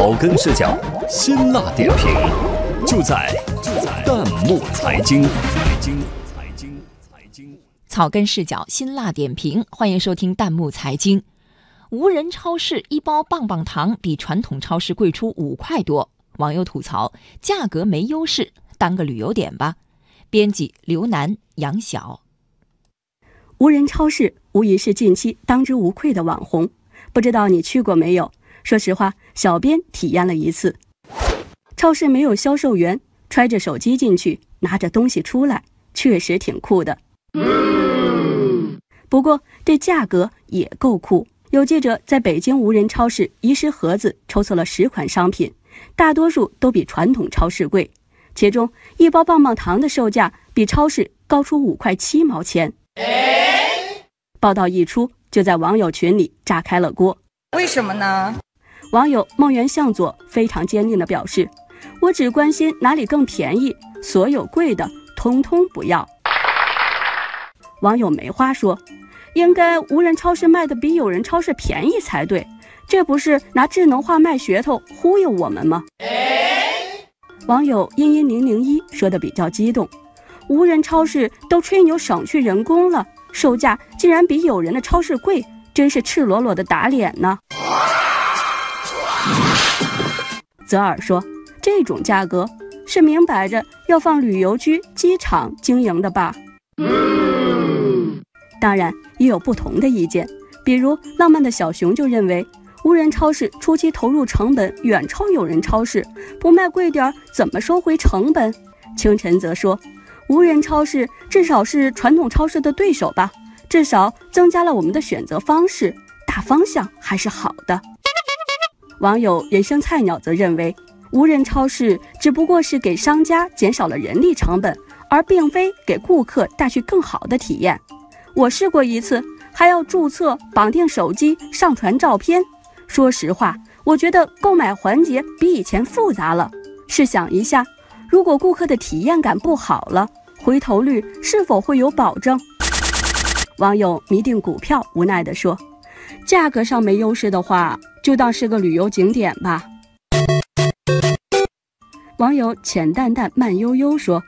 草根视角，辛辣点评，就在就在弹幕财经。财经财经财经。草根视角，辛辣点评，欢迎收听弹幕财经。无人超市一包棒棒糖比传统超市贵出五块多，网友吐槽价格没优势，当个旅游点吧。编辑刘楠、杨晓。无人超市无疑是近期当之无愧的网红，不知道你去过没有？说实话，小编体验了一次。超市没有销售员，揣着手机进去，拿着东西出来，确实挺酷的。不过这价格也够酷。有记者在北京无人超市遗失盒子抽测了十款商品，大多数都比传统超市贵，其中一包棒棒糖的售价比超市高出五块七毛钱。报道一出，就在网友群里炸开了锅。为什么呢？网友梦圆向左非常坚定地表示：“我只关心哪里更便宜，所有贵的通通不要。”网友梅花说：“应该无人超市卖的比有人超市便宜才对，这不是拿智能化卖噱头忽悠我们吗？”网友阴阴零零一说的比较激动。无人超市都吹牛省去人工了，售价竟然比有人的超市贵，真是赤裸裸的打脸呢。泽尔说：“这种价格是明摆着要放旅游区、机场经营的吧？”当然也有不同的意见，比如浪漫的小熊就认为，无人超市初期投入成本远超有人超市，不卖贵点怎么收回成本？清晨则说。无人超市至少是传统超市的对手吧，至少增加了我们的选择方式，大方向还是好的。网友人生菜鸟则认为，无人超市只不过是给商家减少了人力成本，而并非给顾客带去更好的体验。我试过一次，还要注册、绑定手机、上传照片。说实话，我觉得购买环节比以前复杂了。试想一下，如果顾客的体验感不好了，回头率是否会有保证？网友迷定股票无奈地说：“价格上没优势的话，就当是个旅游景点吧。”网友浅淡淡慢悠悠说：“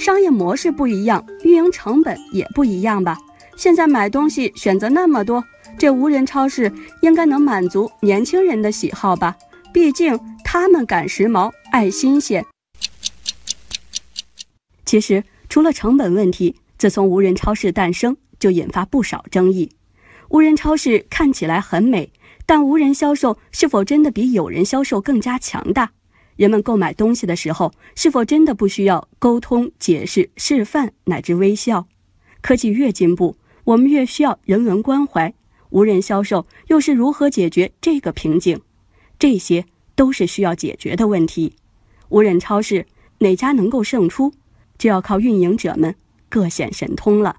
商业模式不一样，运营成本也不一样吧？现在买东西选择那么多，这无人超市应该能满足年轻人的喜好吧？毕竟他们赶时髦，爱新鲜。”其实。除了成本问题，自从无人超市诞生，就引发不少争议。无人超市看起来很美，但无人销售是否真的比有人销售更加强大？人们购买东西的时候，是否真的不需要沟通、解释、示范乃至微笑？科技越进步，我们越需要人文关怀。无人销售又是如何解决这个瓶颈？这些都是需要解决的问题。无人超市哪家能够胜出？就要靠运营者们各显神通了。